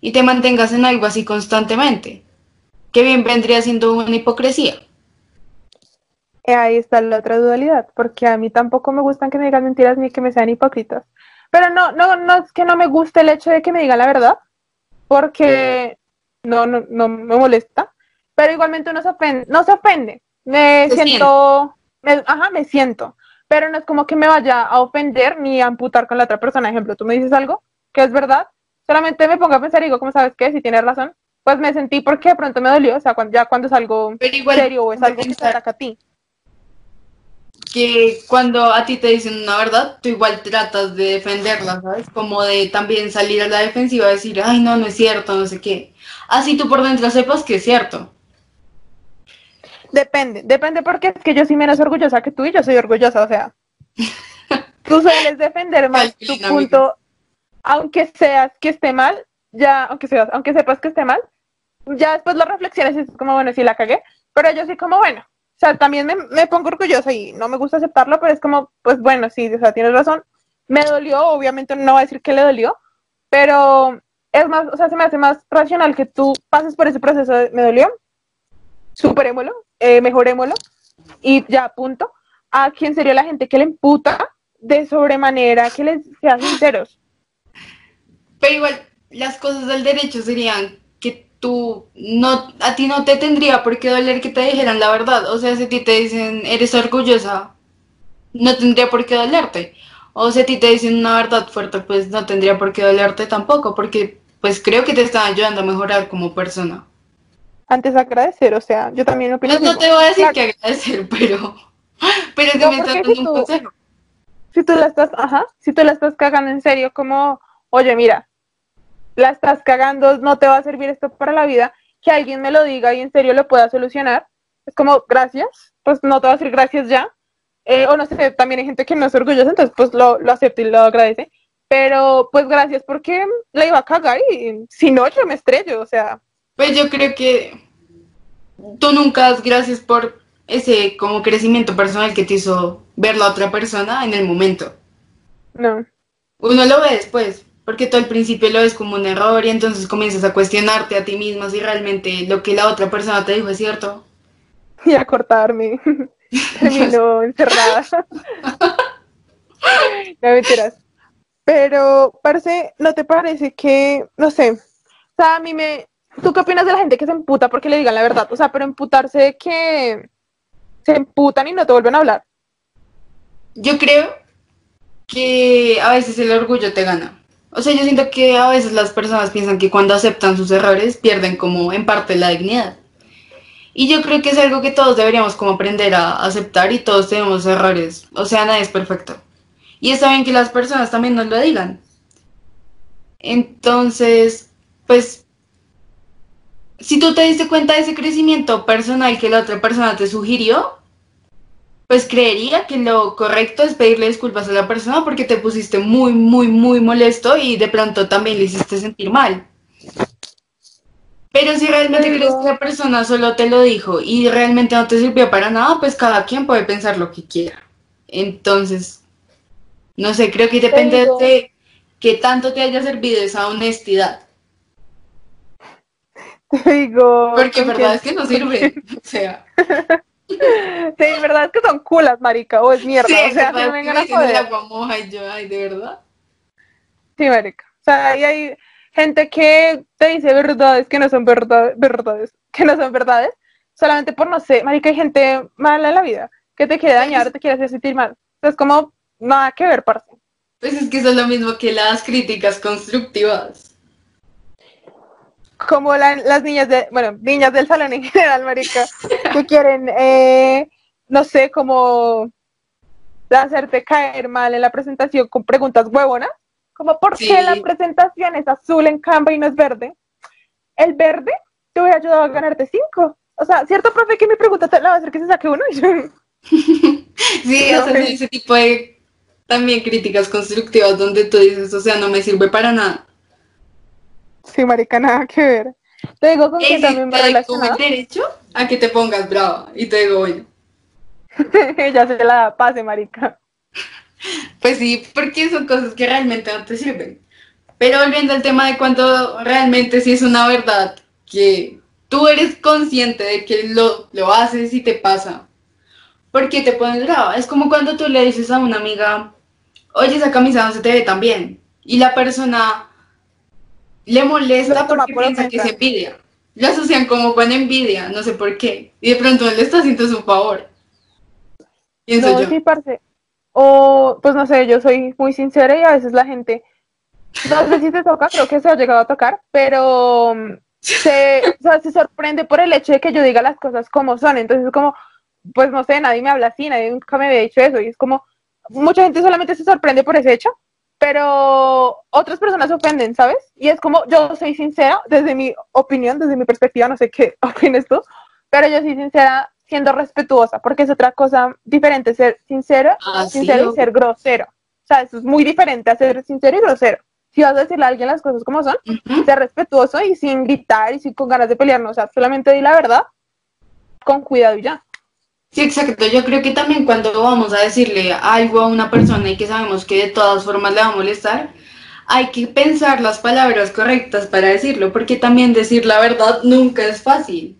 y te mantengas en algo así constantemente? Que bien vendría siendo una hipocresía. Eh, ahí está la otra dualidad, porque a mí tampoco me gustan que me digan mentiras ni que me sean hipócritas. Pero no, no, no es que no me guste el hecho de que me digan la verdad, porque no, no, no me molesta, pero igualmente uno se ofende, no se ofende, me siento, me, ajá, me siento, pero no es como que me vaya a ofender ni a amputar con la otra persona. Ejemplo, tú me dices algo que es verdad, solamente me pongo a pensar y digo, ¿cómo sabes qué? Si tienes razón, pues me sentí porque de pronto me dolió, o sea, cuando, ya cuando es algo serio o es algo que te ataca a ti. Que cuando a ti te dicen una verdad, tú igual tratas de defenderla, ¿sabes? Como de también salir a la defensiva y decir, ay, no, no es cierto, no sé qué. Así tú por dentro sepas que es cierto. Depende, depende porque es que yo soy menos orgullosa que tú y yo soy orgullosa, o sea. tú sueles defender más tu punto, aunque seas que esté mal, ya, aunque seas, aunque sepas que esté mal, ya después lo reflexiones y es como, bueno, sí la cagué, pero yo sí como, bueno, o sea, también me, me, pongo orgullosa y no me gusta aceptarlo, pero es como, pues bueno, sí, o sea, tienes razón, me dolió, obviamente no voy a decir que le dolió, pero es más, o sea, se me hace más racional que tú pases por ese proceso de, me dolió, superémoslo, eh, mejorémoslo y ya, punto. A quién sería la gente que le emputa de sobremanera, que les sea sinceros. Pero igual, las cosas del derecho serían que tú no, a ti no te tendría por qué doler que te dijeran la verdad. O sea, si a ti te dicen eres orgullosa, no tendría por qué dolerte. O si a ti te dicen una verdad fuerte, pues no tendría por qué dolerte tampoco, porque pues creo que te están ayudando a mejorar como persona antes de agradecer, o sea, yo también opino. No, no te voy a decir que agradecer, pero, pero que me estás dando un consejo. Si tú la estás, ajá, si tú la estás cagando en serio, como, oye, mira, la estás cagando, no te va a servir esto para la vida, que alguien me lo diga y en serio lo pueda solucionar, es como, gracias, pues no te va a decir gracias ya, eh, o no sé, también hay gente que no es orgullosa, entonces pues lo, lo acepta y lo agradece, pero pues gracias porque la iba a cagar y si no, yo me estrello, o sea, pues yo creo que tú nunca das gracias por ese como crecimiento personal que te hizo ver la otra persona en el momento. No. Uno lo ve después, porque tú al principio lo ves como un error y entonces comienzas a cuestionarte a ti mismo si realmente lo que la otra persona te dijo es cierto. Y a cortarme. Terminó encerrada. no mentiras. Pero, parece, ¿no te parece que, no sé, o sea, a mí me... ¿Tú qué opinas de la gente que se emputa porque le digan la verdad? O sea, pero emputarse de que se emputan y no te vuelven a hablar. Yo creo que a veces el orgullo te gana. O sea, yo siento que a veces las personas piensan que cuando aceptan sus errores pierden como en parte la dignidad. Y yo creo que es algo que todos deberíamos como aprender a aceptar y todos tenemos errores. O sea, nadie es perfecto. Y está bien que las personas también nos lo digan. Entonces, pues, si tú te diste cuenta de ese crecimiento personal que la otra persona te sugirió, pues creería que lo correcto es pedirle disculpas a la persona porque te pusiste muy, muy, muy molesto y de pronto también le hiciste sentir mal. Pero si realmente Pero- crees que la persona solo te lo dijo y realmente no te sirvió para nada, pues cada quien puede pensar lo que quiera. Entonces, no sé, creo que depende de qué tanto te haya servido esa honestidad. Te digo... Porque verdad es que no sirve. O sea, Sí, verdad es que son culas, marica, o es mierda. sí, o sea, no vengan a joder. moja y yo, ay, de verdad. Sí, marica. O sea, ahí hay gente que te dice verdades que no son verdad- verdades, que no son verdades, solamente por no sé, marica, hay gente mala en la vida, que te quiere dañar, te quiere hacer sentir mal. Es como nada que ver, parce. Pues es que eso es lo mismo que las críticas constructivas. Como la- las niñas de, bueno, niñas del salón en general, marica, que quieren, eh, no sé, como hacerte caer mal en la presentación con preguntas huevonas. Como, ¿por Sí. qué la presentación es azul en Canva y no es verde? El verde te hubiera ayudado a ganarte cinco. O sea, cierto profe que mi pregunta te la va a hacer que se saque uno. Y yo, Sí, No, o sea, ese tipo de también críticas constructivas donde tú dices, o sea, no me sirve para nada. Sí, marica, nada que ver. Te digo con que también da como el derecho a que te pongas brava. Y te digo, bueno, ya se la pase, marica. pues sí, porque son cosas que realmente no te sirven. Pero volviendo al tema de cuando realmente sí es una verdad que tú eres consciente de que lo, lo haces y te pasa. ¿Por qué te pones brava? Es como cuando tú le dices a una amiga, oye, esa camisa no se te ve tan bien. Y la persona le molesta porque por piensa que ofensa. envidia. Lo asocian como con envidia, no sé por qué. Y de pronto él está haciendo su favor. Pienso No, yo. sí, parce. O, pues no sé, yo soy muy sincera y a veces la gente, no sé si te toca, creo que se ha llegado a tocar, pero mm, se, o sea, se sorprende por el hecho de que yo diga las cosas como son. Entonces es como, pues no sé, nadie me habla así, nadie nunca me había dicho eso. Y es como, mucha gente solamente se sorprende por ese hecho, pero otras personas se ofenden, ¿sabes? Y es como, yo soy sincera desde mi opinión, desde mi perspectiva, no sé qué opines tú, pero yo soy sincera siendo respetuosa, porque es otra cosa diferente ser sincero, Ah, sí, sincero y obvio. ser grosero. O sea, eso es muy diferente a ser sincero y grosero. Si vas a decirle a alguien las cosas como son, Ujú. ser respetuoso y sin gritar y sin con ganas de pelearnos, o sea, solamente di la verdad con cuidado y ya. Sí, exacto. Yo creo que también cuando vamos a decirle algo a una persona y que sabemos que de todas formas le va a molestar, hay que pensar las palabras correctas para decirlo, porque también decir la verdad nunca es fácil.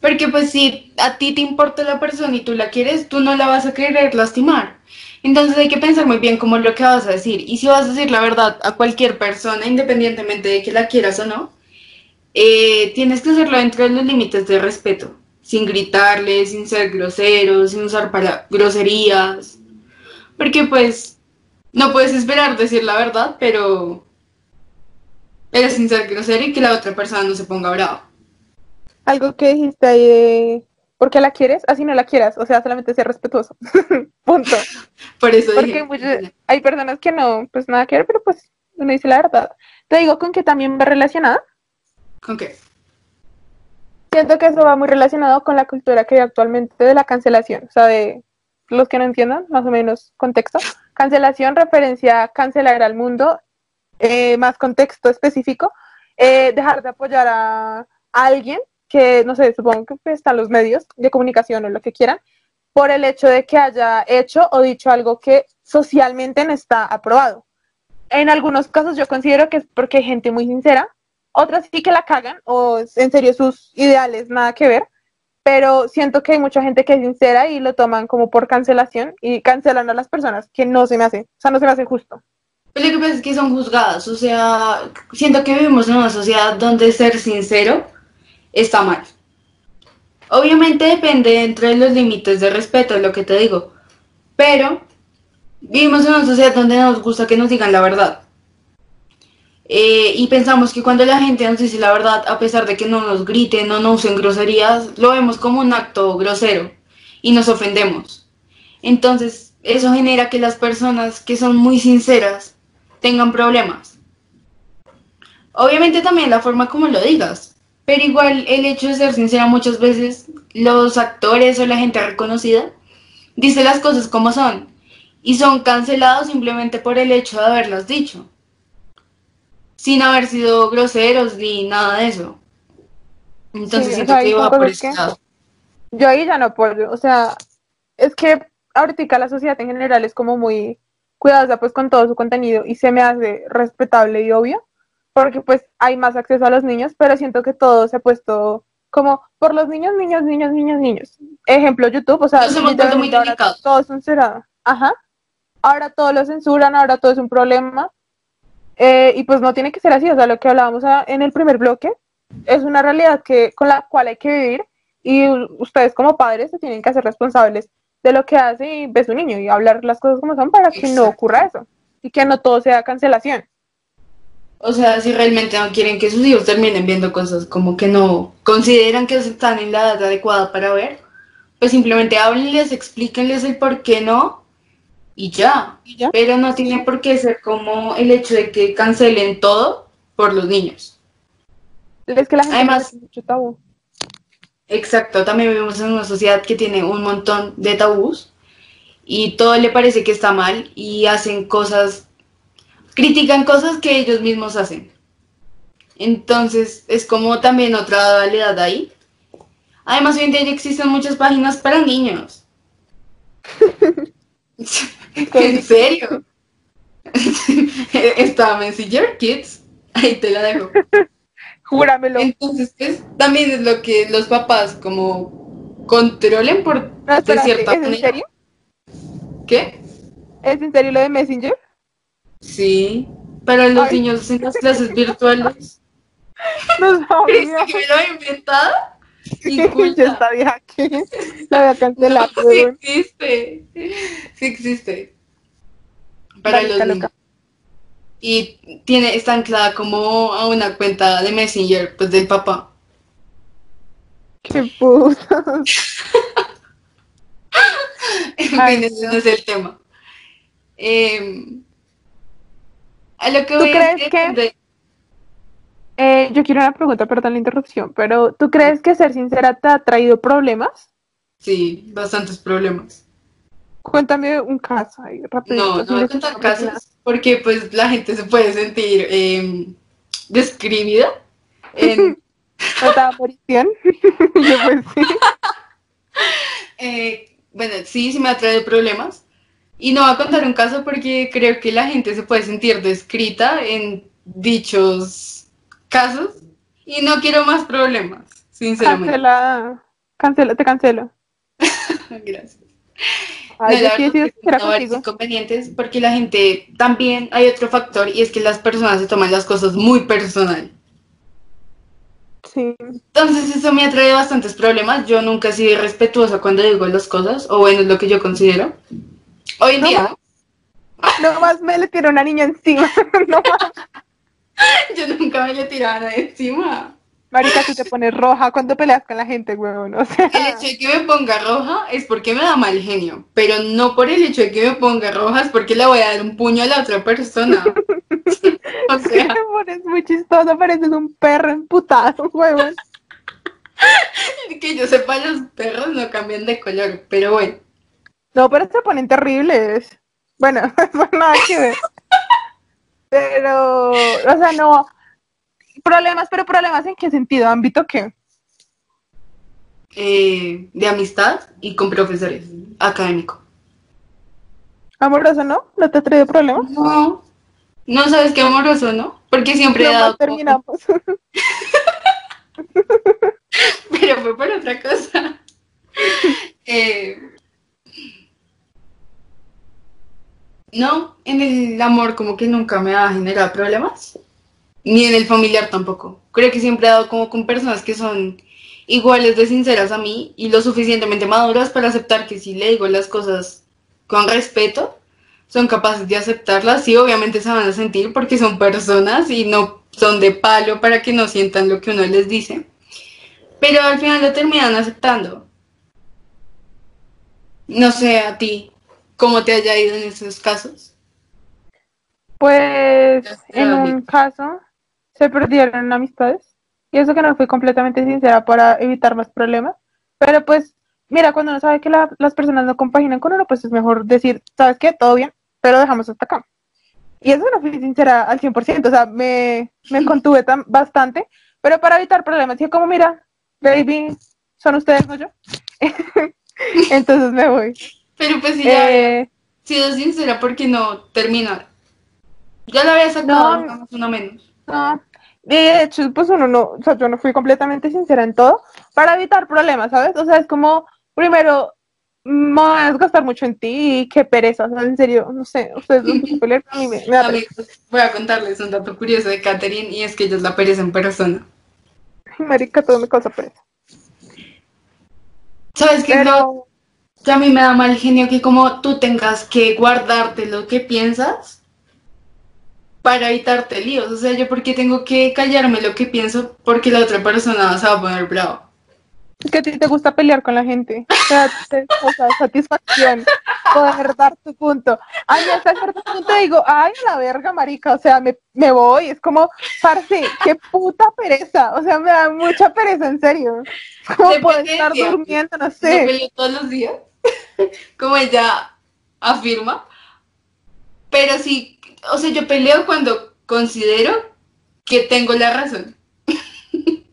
Porque pues si a ti te importa la persona y tú la quieres, tú no la vas a querer lastimar. Entonces hay que pensar muy bien cómo es lo que vas a decir. Y si vas a decir la verdad a cualquier persona, independientemente de que la quieras o no, eh, tienes que hacerlo dentro de los límites de respeto, sin gritarle, sin ser grosero, sin usar para groserías, porque pues no puedes esperar decir la verdad, pero pero sin ser grosero y que la otra persona no se ponga brava. Algo que dijiste ahí de, ¿por qué la quieres? Así no la quieras, o sea, solamente ser respetuoso. Punto. Por eso Porque dije, muchas- hay personas que no, pues nada que ver, pero pues uno dice la verdad. Te digo con que también va relacionada. ¿con qué? Siento que eso va muy relacionado con la cultura que hay actualmente de la cancelación. O sea, de los que no entiendan, más o menos contexto. Cancelación, referencia a cancelar al mundo, eh, más contexto específico. eh, dejar de apoyar a, a alguien que, no sé, supongo que están los medios de comunicación o lo que quieran, por el hecho de que haya hecho o dicho algo que socialmente no está aprobado. En algunos casos yo considero que es porque hay gente muy sincera, otras sí que la cagan o en serio sus ideales nada que ver, pero siento que hay mucha gente que es sincera y lo toman como por cancelación y cancelan a las personas, que no se me hace, o sea, no se me hace justo. Pero lo que pasa es que son juzgadas, o sea, siento que vivimos en una sociedad donde ser sincero está mal. Obviamente depende entre los límites de respeto, es lo que te digo, pero vivimos en una sociedad donde nos gusta que nos digan la verdad. Eh, y pensamos que cuando la gente nos dice la verdad, a pesar de que no nos griten, no nos usen groserías, lo vemos como un acto grosero y nos ofendemos. Entonces, eso genera que las personas que son muy sinceras tengan problemas. Obviamente también la forma como lo digas, pero igual el hecho de ser sincera muchas veces los actores o la gente reconocida dice las cosas como son y son cancelados simplemente por el hecho de haberlas dicho sin haber sido groseros ni nada de eso. Entonces siento que iba por ese lado. Yo ahí ya no apoyo, o sea, es que ahorita la sociedad en general es como muy cuidadosa pues con todo su contenido y se me hace respetable y obvio, porque pues hay más acceso a los niños, pero siento que todo se ha puesto como por los niños, niños, niños, niños, niños. Ejemplo, YouTube, o sea, todo es censurado. Ajá. Ahora todo lo censuran, ahora todo es un problema. Eh, y pues no tiene que ser así, o sea, lo que hablábamos en el primer bloque es una realidad que, con la cual hay que vivir y ustedes como padres se tienen que hacer responsables de lo que hace y ve su niño y hablar las cosas como son para que no ocurra eso y que no todo sea cancelación. O sea, si realmente no quieren que sus hijos terminen viendo cosas como que no consideran que están en la edad adecuada para ver, pues simplemente háblenles, explíquenles el por qué no y ya. Pero no tiene por qué ser como el hecho de que cancelen todo por los niños. Es que la gente Además, mucho tabú. Exacto, también vivimos en una sociedad que tiene un montón de tabús y todo le parece que está mal y hacen cosas, critican cosas que ellos mismos hacen. Entonces es como también otra dualidad ahí. Además hoy en día ya existen muchas páginas para niños. ¿En serio? Está Messenger Kids. Ahí te la dejo. Júramelo. Entonces, pues, también es lo que los papás como controlen por de cierta ¿Es en serio? ¿Qué? ¿Es en serio lo de Messenger? Sí, para los niños en las clases virtuales. No sabía. que me lo he inventado? Yo sabía aquí. La voy a cancelar. sí existe. Sí existe. Para los niños. Y tiene, está anclada como a una cuenta de Messenger, pues del papá. Qué puta. en fin, ese no es el tema. Eh, a lo que ¿Tú crees que... Eh, yo quiero una pregunta, perdón la interrupción, pero ¿tú crees que ser sincera te ha traído problemas? Sí, bastantes problemas. Cuéntame un caso ahí, rápido. No, no voy a contar casos porque pues la gente se puede sentir eh, describida. En... Yo pues sí. eh, bueno, sí, sí me ha traído problemas. Y no voy a contar un caso porque creo que la gente se puede sentir descrita en dichos casos y no quiero más problemas, sinceramente. Cancela, cancela, te cancelo. Gracias. Ay, no, inconvenientes porque la gente también hay otro factor y es que las personas se toman las cosas muy personal. Sí. Entonces eso me ha traído bastantes problemas. Yo nunca he sido respetuosa cuando digo las cosas, o bueno, es lo que yo considero. Hoy en día. No más me le tiró una niña encima. no más. Yo nunca me le tiraba encima. Marica, tú te pones roja cuando peleas con la gente, huevón. O sea... El hecho de que me ponga roja es porque me da mal genio, pero no por el hecho de que me ponga roja es porque le voy a dar un puño a la otra persona. o sea... Te pones muy chistoso, pareces un perro emputado, huevón. que yo sepa, los perros no cambian de color, pero bueno. No, pero se ponen terribles. Bueno, eso nada que ver. Pero, o sea, no. Problemas, pero problemas en qué sentido, ámbito qué? eh, de amistad y con profesores académicos. Amoroso, ¿no? ¿No te ha traído problemas? No, no sabes qué amoroso, ¿no? Porque siempre he dado... terminamos. Pero fue por otra cosa. Eh, no, en el amor como que nunca me ha generado problemas. Ni en el familiar tampoco. Creo que siempre he dado como con personas que son iguales de sinceras a mí y lo suficientemente maduras para aceptar que si le digo las cosas con respeto, son capaces de aceptarlas. Sí, obviamente se van a sentir porque son personas y no son de palo para que no sientan lo que uno les dice. Pero al final lo terminan aceptando. No sé a ti cómo te haya ido en esos casos. Pues en un caso se perdieron amistades y eso que no fui completamente sincera para evitar más problemas, pero pues mira, cuando uno sabe que la- las personas no compaginan con uno, pues es mejor decir, ¿sabes qué? Todo bien, pero dejamos hasta acá. Y eso no fui sincera al 100%, o sea, me, me contuve tan, bastante, pero para evitar problemas, dije como, mira, baby, son ustedes, no yo. Entonces me voy. Pero pues si ya Eh, sido sincera, ¿por qué no terminar? Ya la había sacado, No. digamos, una menos. No, de hecho, pues uno no, o sea, yo no fui completamente sincera en todo para evitar problemas, ¿sabes? O sea, es como, primero, me voy a desgastar mucho en ti y qué pereza, o sea, en serio, no sé, ustedes no pueden pero a mí me. Amigos, voy a contarles un dato curioso de Katherine y es que ella es la pereza en persona. Marica, todo me causa pereza. ¿Sabes qué? Pero, que a mí me da mal genio que como tú tengas que guardarte lo que piensas para evitarte líos. O sea, yo porque tengo que callarme lo que pienso porque la otra persona se va a poner bravo. es que a ti te gusta pelear con la gente, o sea, te satisfacción poder dar tu punto. A mí hasta cierto punto digo, ay, la verga, marica, o sea, me, me voy, es como, parce, qué puta pereza, o sea, me da mucha pereza, en serio. ¿Cómo Depende puedo del estar durmiendo? No sé. peleo todos los días, como ella afirma. Pero sí, o sea, yo peleo cuando considero que tengo la razón.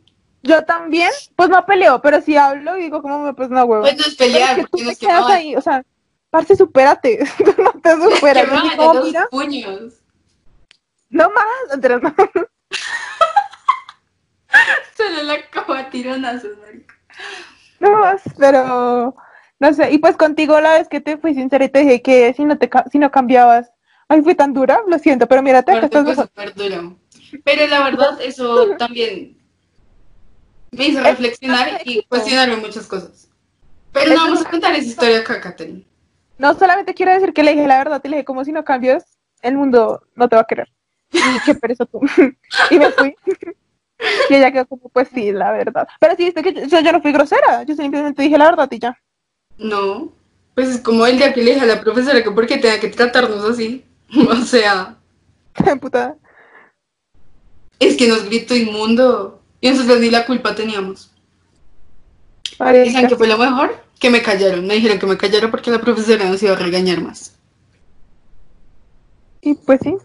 Yo también, pues no peleo, pero si hablo y digo, como, pues no, huevo. Pues no es Pero pelear, es que tú no te es que quedas me ahí, o sea, parce, supérate, no te superas. que me vayan digo, los mira, puños. no más, Andrés, no. Solo la a tironazos, marica. No más, pero no sé, y pues contigo la vez que te fui sincera y te dije que si no te ca- si no cambiabas, ay fui tan dura, lo siento, pero que Aparte estás súper duro. Pero la verdad, eso también me hizo reflexionar y cuestionarme muchas cosas. Pero no vamos a contar esa historia acá, Katherine. No solamente quiero decir que le dije la verdad, te le dije como si no cambias, el mundo no te va a querer. Y qué pereza tú. y me fui. y ella quedó como, pues sí, la verdad. Pero sí, viste que yo, yo no fui grosera, yo simplemente dije la verdad y ya. No, pues es como el día que le dije a la profesora que por qué tenía que tratarnos así. O sea, Qué putada. es que nos gritó inmundo y nosotros ni la culpa teníamos. ¿Y Marica. saben qué fue lo mejor? Que me callaron. Me dijeron que me callara porque la profesora nos iba a regañar más. Y pues sí.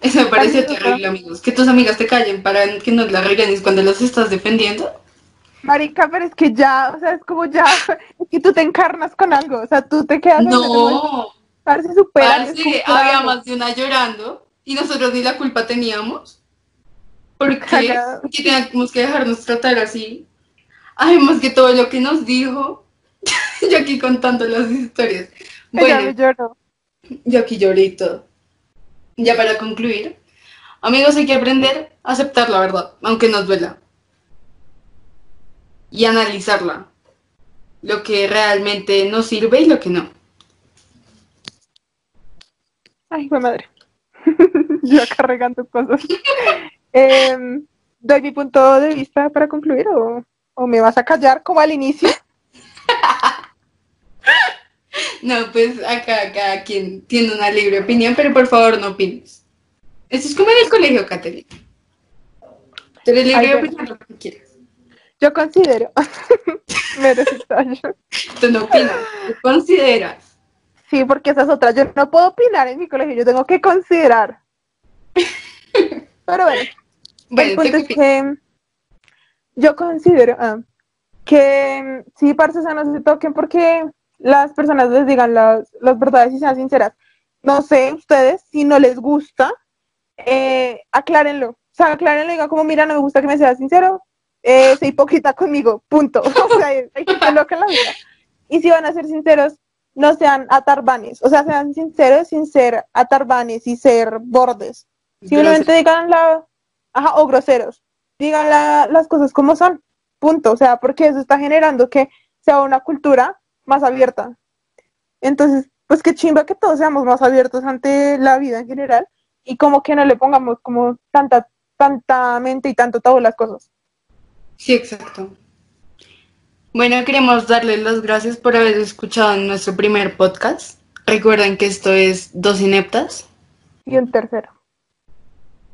Eso me pareció terrible, amigos. Que tus amigas te callen para que no las regañes cuando las estás defendiendo. Marica, pero es que ya, o sea, es como ya, es que tú te encarnas con algo, o sea, tú te quedas No, Parece supera. parce, había más de una llorando y nosotros ni la culpa teníamos. ¿Por qué? Cagada. Porque teníamos que dejarnos tratar así. Además que todo lo que nos dijo, yo aquí contando las historias. Bueno, lloró. yo aquí lloré y todo. Ya para concluir, amigos, hay que aprender a aceptar la verdad, aunque nos duela. Y analizarla. Lo que realmente nos sirve y lo que no. Ay, fue madre. Yo acá regando cosas. Em, ¿Doy mi punto de vista para concluir o, o me vas a callar como al inicio? No, pues acá cada quien tiene una libre opinión, pero por favor no opines. Esto es como en el colegio, Caterina. Tú eres libre Ay, de opinar lo que quieras. Yo considero. me desextraño. Tú no opinas, tú consideras. Sí, porque esa es otra. Yo no puedo opinar en mi colegio, yo tengo que considerar. Pero bueno, el punto ¿tú es que yo considero ah, que sí, parce, o sea, no se toquen porque las personas les digan las, las verdades y sean sinceras. No sé, ustedes, si no les gusta, eh, aclárenlo. O sea, aclárenlo y digan como, mira, no me gusta que me seas sincero, eh, soy hipócrita conmigo, punto. O sea, hay gente loca en la vida. Y si van a ser sinceros, no sean atarbanes. O sea, sean sinceros sin ser atarbanes y ser bordes. Simplemente digan la... Ajá, o groseros. Digan la- las cosas como son. Punto. O sea, porque eso está generando que sea una cultura más abierta. Entonces, pues qué chimba que todos seamos más abiertos ante la vida en general y como que no le pongamos como tanta, tanta mente y tanto a las cosas. Sí, exacto. Bueno, queremos darles las gracias por haber escuchado nuestro primer podcast. Recuerden que esto es Dos Ineptas. Y un tercero.